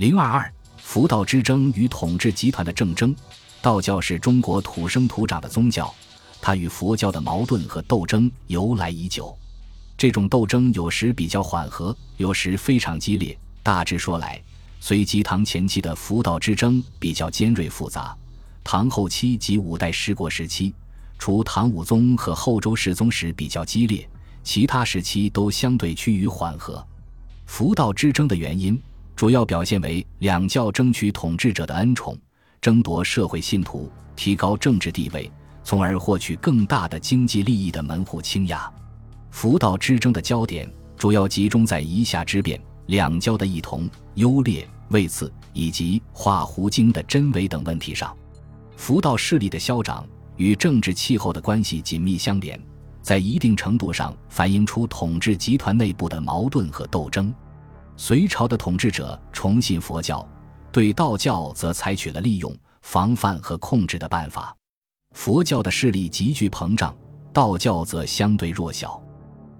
零二二，佛道之争与统治集团的政争。道教是中国土生土长的宗教，它与佛教的矛盾和斗争由来已久。这种斗争有时比较缓和，有时非常激烈。大致说来，隋及唐前期的佛道之争比较尖锐复杂，唐后期及五代十国时期，除唐武宗和后周世宗时比较激烈，其他时期都相对趋于缓和。佛道之争的原因，主要表现为两教争取统治者的恩宠，争夺社会信徒，提高政治地位，从而获取更大的经济利益的门户倾轧。佛道之争的焦点主要集中在夷夏之变、两教的异同、优劣、位次以及画胡经的真伪等问题上。佛道势力的消长与政治气候的关系紧密相连，在一定程度上反映出统治集团内部的矛盾和斗争。隋朝的统治者崇信佛教，对道教则采取了利用、防范和控制的办法。佛教的势力急剧膨胀，道教则相对弱小。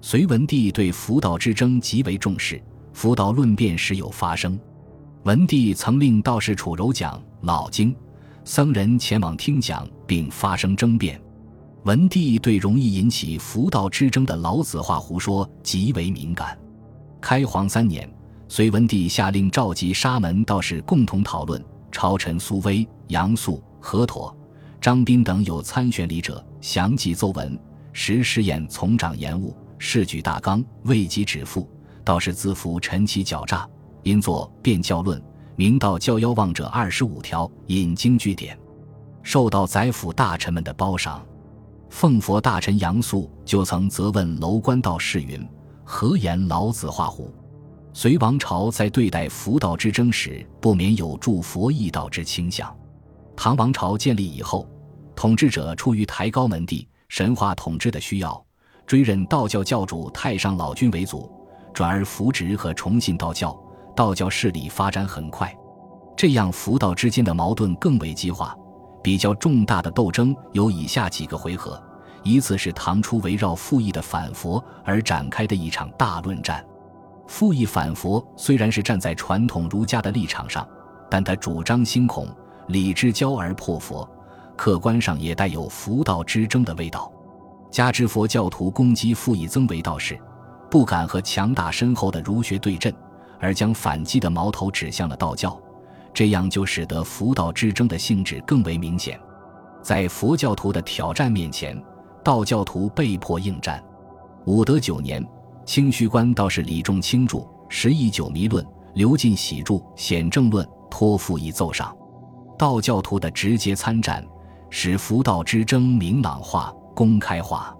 隋文帝对佛道之争极为重视，佛道论辩时有发生。文帝曾令道士楚柔讲《老经》，僧人前往听讲，并发生争辩。文帝对容易引起佛道之争的老子画胡说极为敏感。开皇三年，隋文帝下令召集沙门道士共同讨论。朝臣苏威、杨素、何妥、张斌等有参选礼者，详记奏文，时试验从长言务。事举大纲，未及止付，道士自服陈其狡诈，因作《辩教论》，明道教妖妄者二十五条，引经据典，受到宰辅大臣们的褒赏。奉佛大臣杨素就曾责问楼观道士云：“何言老子画虎？”隋王朝在对待佛道之争时，不免有助佛易道之倾向。唐王朝建立以后，统治者出于抬高门第、神话统治的需要。追认道教教主太上老君为祖，转而扶植和崇信道教，道教势力发展很快，这样佛道之间的矛盾更为激化。比较重大的斗争有以下几个回合：一次是唐初围绕傅毅的反佛而展开的一场大论战。傅毅反佛虽然是站在传统儒家的立场上，但他主张心孔理之交而破佛，客观上也带有佛道之争的味道。加之佛教徒攻击傅以增为道士，不敢和强大深厚的儒学对阵，而将反击的矛头指向了道教，这样就使得佛道之争的性质更为明显。在佛教徒的挑战面前，道教徒被迫应战。武德九年，清虚观道士李仲卿著《十亿九迷论》，刘进喜著《显正论》，托付以奏上。道教徒的直接参战，使佛道之争明朗化。公开化，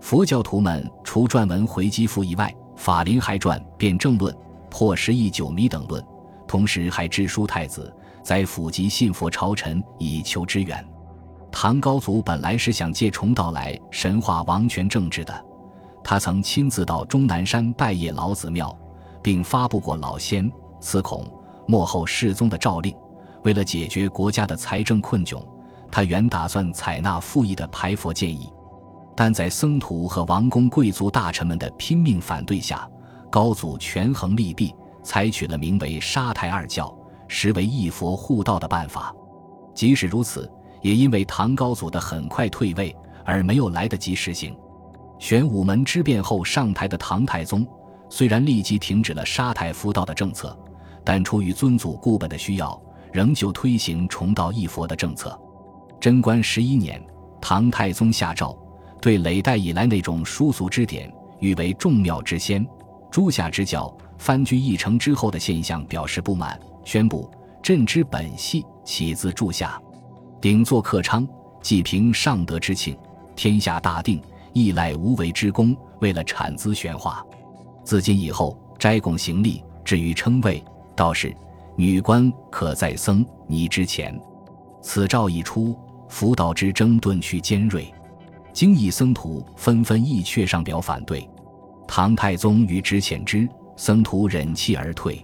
佛教徒们除撰文回击父以外，法林还撰《辩证论》《破十亿九迷》等论，同时还致书太子，在府及信佛朝臣以求支援。唐高祖本来是想借重道来神化王权政治的，他曾亲自到终南山拜谒老子庙，并发布过老仙慈孔末后世宗的诏令。为了解决国家的财政困窘，他原打算采纳傅毅的排佛建议。但在僧徒和王公贵族大臣们的拼命反对下，高祖权衡利弊，采取了名为“沙太二教，实为一佛护道”的办法。即使如此，也因为唐高祖的很快退位，而没有来得及实行。玄武门之变后上台的唐太宗，虽然立即停止了杀太佛道的政策，但出于尊祖固本的需要，仍旧推行重道一佛的政策。贞观十一年，唐太宗下诏。对累代以来那种殊俗之典誉为众妙之先、诸夏之教翻居一城之后的现象表示不满，宣布朕之本系起自诸夏，顶坐克昌，既凭上德之庆，天下大定，亦赖无为之功。为了产资玄化，自今以后斋供行礼，至于称谓道士、女官，可在僧尼之前。此诏一出，佛道之争顿趋尖锐。经义僧徒纷纷议却上表反对，唐太宗于之遣之，僧徒忍气而退。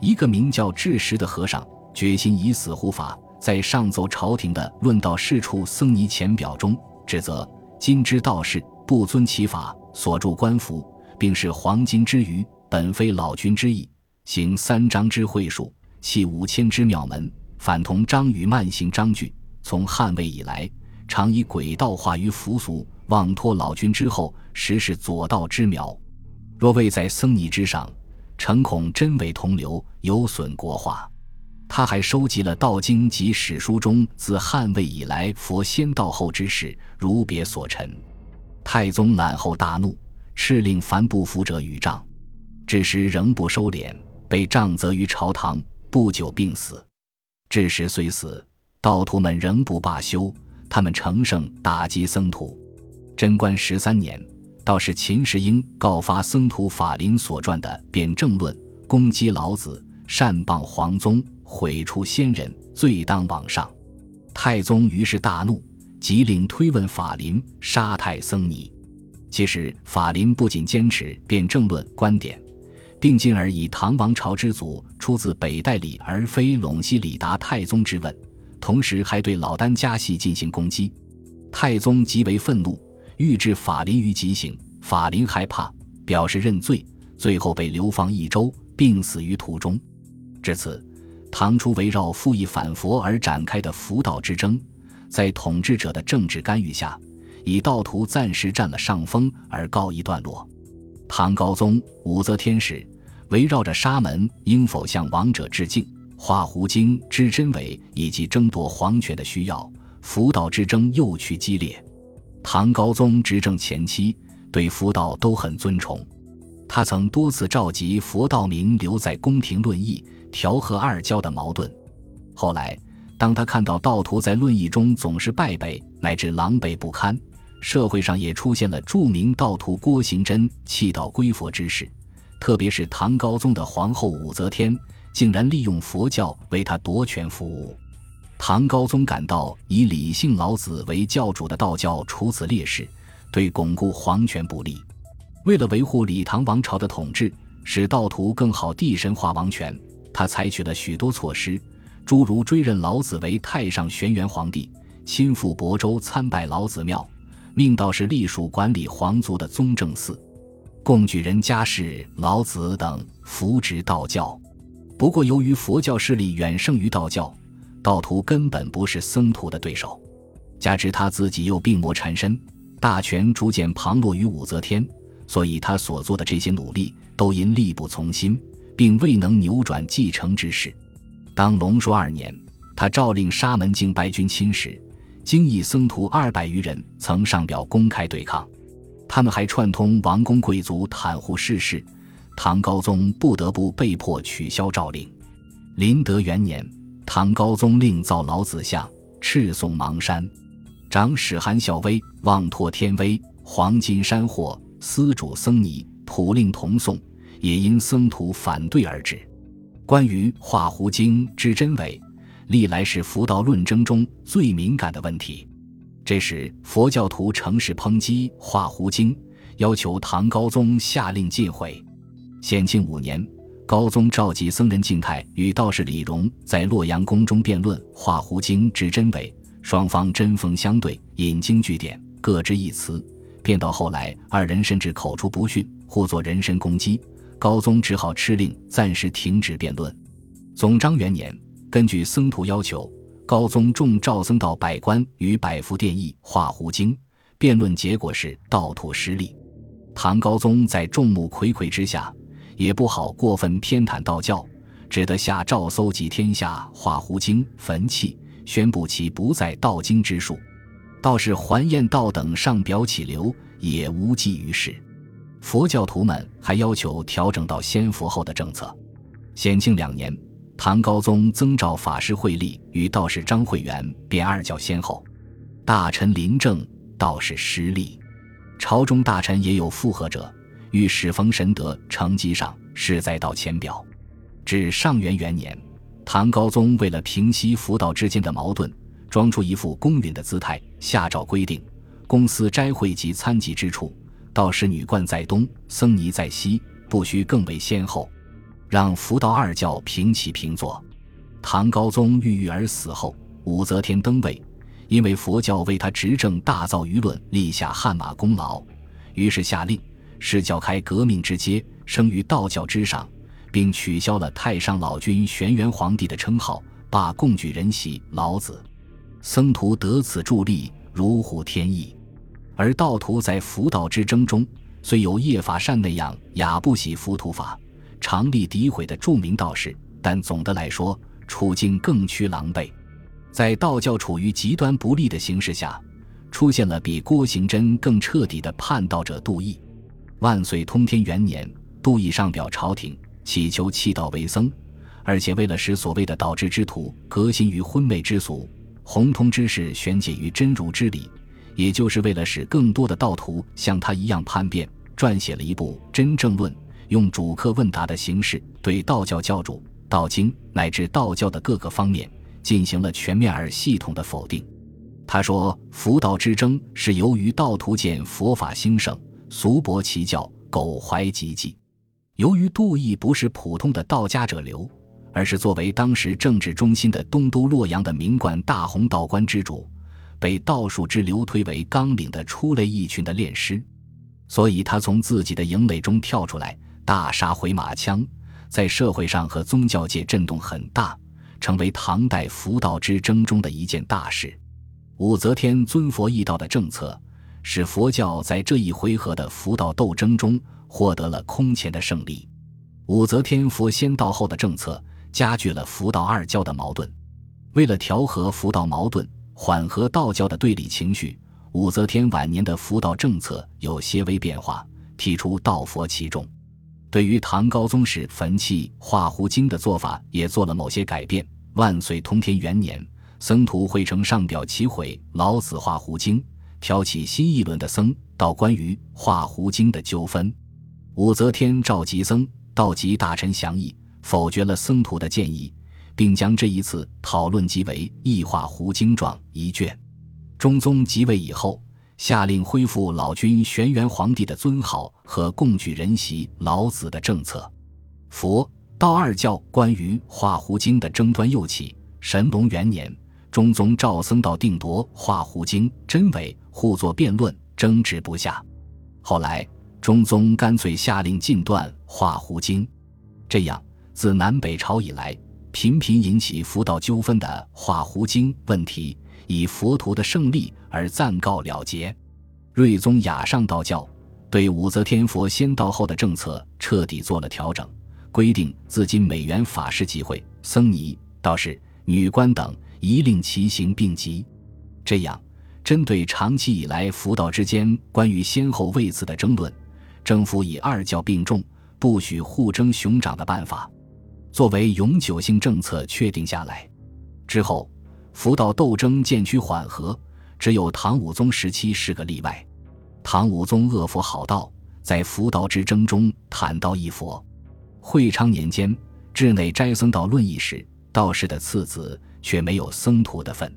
一个名叫智识的和尚决心以死护法，在上奏朝廷的论道事处僧尼前表中，指责今之道士不遵其法，所著官服，并是黄金之余，本非老君之意，行三章之会数，弃五千之庙门，反同张禹慢行章句。从汉魏以来，常以诡道化于俗俗，妄托老君之后，实是左道之苗。若未在僧尼之上，诚恐真伪同流，有损国化。他还收集了道经及史书中自汉魏以来佛先道后之事，如别所陈。太宗览后大怒，敕令凡不服者与杖。至时仍不收敛，被杖责于朝堂，不久病死。至时虽死，道徒们仍不罢休，他们乘胜打击僧徒。贞观十三年，道士秦时英告发僧徒法林所撰的《辩证论》，攻击老子，擅谤皇宗，毁除先人，罪当往上。太宗于是大怒，即令推问法林，杀太僧尼。其实法林不仅坚持《辩证论》观点。并进而以唐王朝之祖出自北代李而非陇西李达太宗之问，同时还对老丹家系进行攻击。太宗极为愤怒，欲置法林于极刑。法林害怕，表示认罪，最后被流放益州，病死于途中。至此，唐初围绕复议反佛而展开的佛道之争，在统治者的政治干预下，以道徒暂时占了上风而告一段落。唐高宗、武则天时，围绕着沙门应否向王者致敬、画胡经之真伪，以及争夺皇权的需要，佛道之争又趋激烈。唐高宗执政前期，对佛道都很尊崇，他曾多次召集佛道名留在宫廷论议，调和二教的矛盾。后来，当他看到道徒在论议中总是败北，乃至狼狈不堪。社会上也出现了著名道徒郭行真弃道归佛之事，特别是唐高宗的皇后武则天竟然利用佛教为他夺权服务。唐高宗感到以李姓老子为教主的道教处此劣势，对巩固皇权不利。为了维护李唐王朝的统治，使道徒更好地神化王权，他采取了许多措施，诸如追认老子为太上玄元皇帝，亲赴亳州参拜老子庙。命道士隶属管理皇族的宗正寺，供举人家事老子等扶植道教。不过，由于佛教势力远胜于道教，道徒根本不是僧徒的对手。加之他自己又病魔缠身，大权逐渐旁落于武则天，所以他所做的这些努力都因力不从心，并未能扭转继承之势。当龙朔二年，他诏令沙门境白军侵时。精义僧徒二百余人曾上表公开对抗，他们还串通王公贵族袒护世事，唐高宗不得不被迫取消诏令。麟德元年，唐高宗令造老子像，敕送邙山，长史韩孝威妄托天威，黄金山货，司主僧尼普令同送，也因僧徒反对而止。关于画胡经之真伪。历来是佛道论争中最敏感的问题。这时，佛教徒乘势抨击《画胡经》，要求唐高宗下令禁毁。显庆五年，高宗召集僧人敬泰与道士李荣在洛阳宫中辩论《画胡经》之真伪，双方针锋相对，引经据典，各执一词，便到后来，二人甚至口出不逊，互作人身攻击。高宗只好敕令暂时停止辩论。总章元年。根据僧徒要求，高宗重召僧道百官与百福殿议《画胡经》，辩论结果是道徒失利。唐高宗在众目睽睽之下，也不好过分偏袒道教，只得下诏搜集天下《画胡经》焚弃，宣布其不在道经之数。道士还彦道等上表乞留，也无济于事。佛教徒们还要求调整到先佛后的政策。显庆两年。唐高宗增召法师慧立与道士张惠元辩二教先后，大臣临政，道士失利。朝中大臣也有附和者，欲使逢神德成绩上是在道前表。至上元元年，唐高宗为了平息佛道之间的矛盾，装出一副公允的姿态，下诏规定：公司斋会及参集之处，道士女冠在东，僧尼在西，不须更为先后。让佛道二教平起平坐。唐高宗郁郁而死后，武则天登位，因为佛教为他执政大造舆论，立下汗马功劳，于是下令，是教开革命之阶，生于道教之上，并取消了太上老君玄元皇帝的称号，罢贡举人席老子。僧徒得此助力，如虎添翼。而道徒在佛道之争中，虽有叶法善那样雅不喜浮屠法、常力诋毁的著名道士，但总的来说，处境更趋狼狈。在道教处于极端不利的形势下，出现了比郭行真更彻底的叛道者杜毅。万岁通天元年，杜毅上表朝廷。祈求弃道为僧，而且为了使所谓的导致之徒革新于昏昧之俗，弘通之事玄解于真如之理，也就是为了使更多的道徒像他一样叛变，撰写了一部《真正论》，用主客问答的形式对道教教主、道经乃至道教的各个方面进行了全面而系统的否定。他说：“佛道之争是由于道徒见佛法兴盛，俗薄其教，苟怀己计。”由于杜毅不是普通的道家者流，而是作为当时政治中心的东都洛阳的名冠大红道观之主，被道术之流推为纲领的出类一群的炼师，所以他从自己的营垒中跳出来，大杀回马枪，在社会上和宗教界震动很大，成为唐代佛道之争中的一件大事。武则天尊佛易道的政策，使佛教在这一回合的佛道斗争中。获得了空前的胜利。武则天佛先道后的政策加剧了佛道二教的矛盾。为了调和佛道矛盾，缓和道教的对立情绪，武则天晚年的佛道政策有些微变化，提出道佛齐众。对于唐高宗时焚弃画胡经的做法，也做了某些改变。万岁通天元年，僧徒会成上表齐毁老子画胡经，挑起新一轮的僧道关于画胡经的纠纷。武则天召集僧道集大臣详议，否决了僧徒的建议，并将这一次讨论集为《异化胡经状》一卷。中宗即位以后，下令恢复老君玄元皇帝的尊号和贡举人袭老子的政策。佛道二教关于化胡经的争端又起。神龙元年，中宗召僧道定夺化胡经真伪，互作辩论，争执不下。后来。中宗干脆下令禁断《化胡经》，这样自南北朝以来，频频引起佛道纠纷的《画胡经》问题，以佛徒的胜利而暂告了结。睿宗雅上道教对武则天佛先道后的政策彻底做了调整，规定自今每元法师集会、僧尼、道士、女官等一令其行并集。这样，针对长期以来佛道之间关于先后位次的争论。政府以二教并重、不许互争熊掌的办法，作为永久性政策确定下来。之后，佛道斗争渐趋缓和，只有唐武宗时期是个例外。唐武宗恶佛好道，在佛道之争中坦道一佛。会昌年间，治内斋僧道论议时，道士的次子却没有僧徒的份。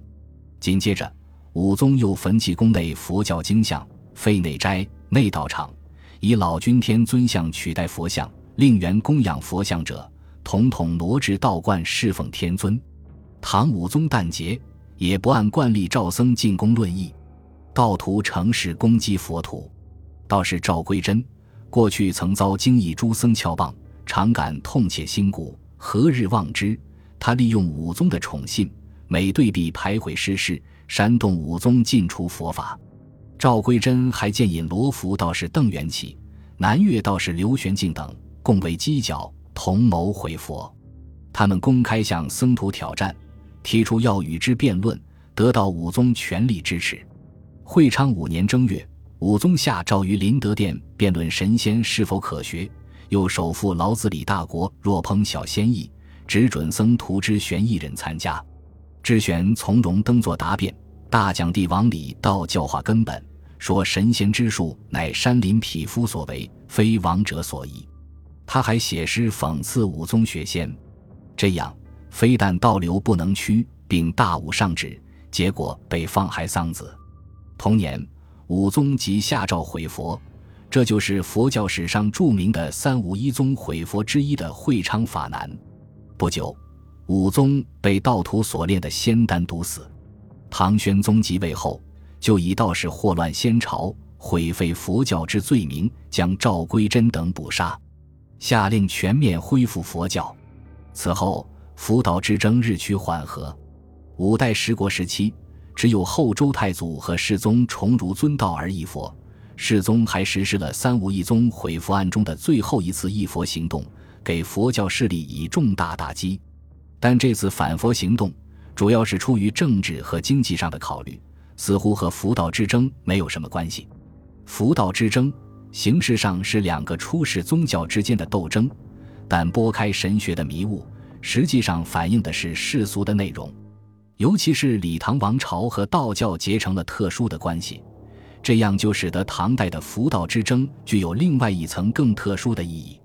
紧接着，武宗又焚弃宫内佛教经像，废内斋、内道场。以老君天尊像取代佛像，令原供养佛像者统统挪至道观侍奉天尊。唐武宗诞节，也不按惯例召僧进宫论议，道徒乘势攻击佛徒。道士赵归真，过去曾遭经义诸僧撬棒，常感痛切心骨，何日忘之？他利用武宗的宠信，每对比排毁失事，煽动武宗禁除佛法。赵归真还建引罗浮道士邓元起、南岳道士刘玄敬等共为犄角，同谋毁佛。他们公开向僧徒挑战，提出要与之辩论，得到武宗全力支持。会昌五年正月，武宗下诏于麟德殿辩论神仙是否可学，又首赴老子李大国若烹小仙意，只准僧徒之玄一人参加。智玄从容登座答辩，大讲帝王礼道教化根本。说神仙之术乃山林匹夫所为，非王者所宜。他还写诗讽刺武宗学仙，这样非但道流不能屈，并大武上旨，结果被放还桑子。同年，武宗即下诏毁佛，这就是佛教史上著名的三武一宗毁佛之一的会昌法难。不久，武宗被道徒所炼的仙丹毒死。唐玄宗即位后。就以道士祸乱先朝、毁废佛教之罪名，将赵归真等捕杀。下令全面恢复佛教。此后，佛道之争日趋缓和。五代十国时期，只有后周太祖和世宗崇儒尊道而议佛。世宗还实施了三武一宗毁佛案中的最后一次议佛行动，给佛教势力以重大打击。但这次反佛行动主要是出于政治和经济上的考虑，似乎和佛道之争没有什么关系。佛道之争形式上是两个初始宗教之间的斗争，但拨开神学的迷雾，实际上反映的是世俗的内容。尤其是李唐王朝和道教结成了特殊的关系，这样就使得唐代的佛道之争具有另外一层更特殊的意义。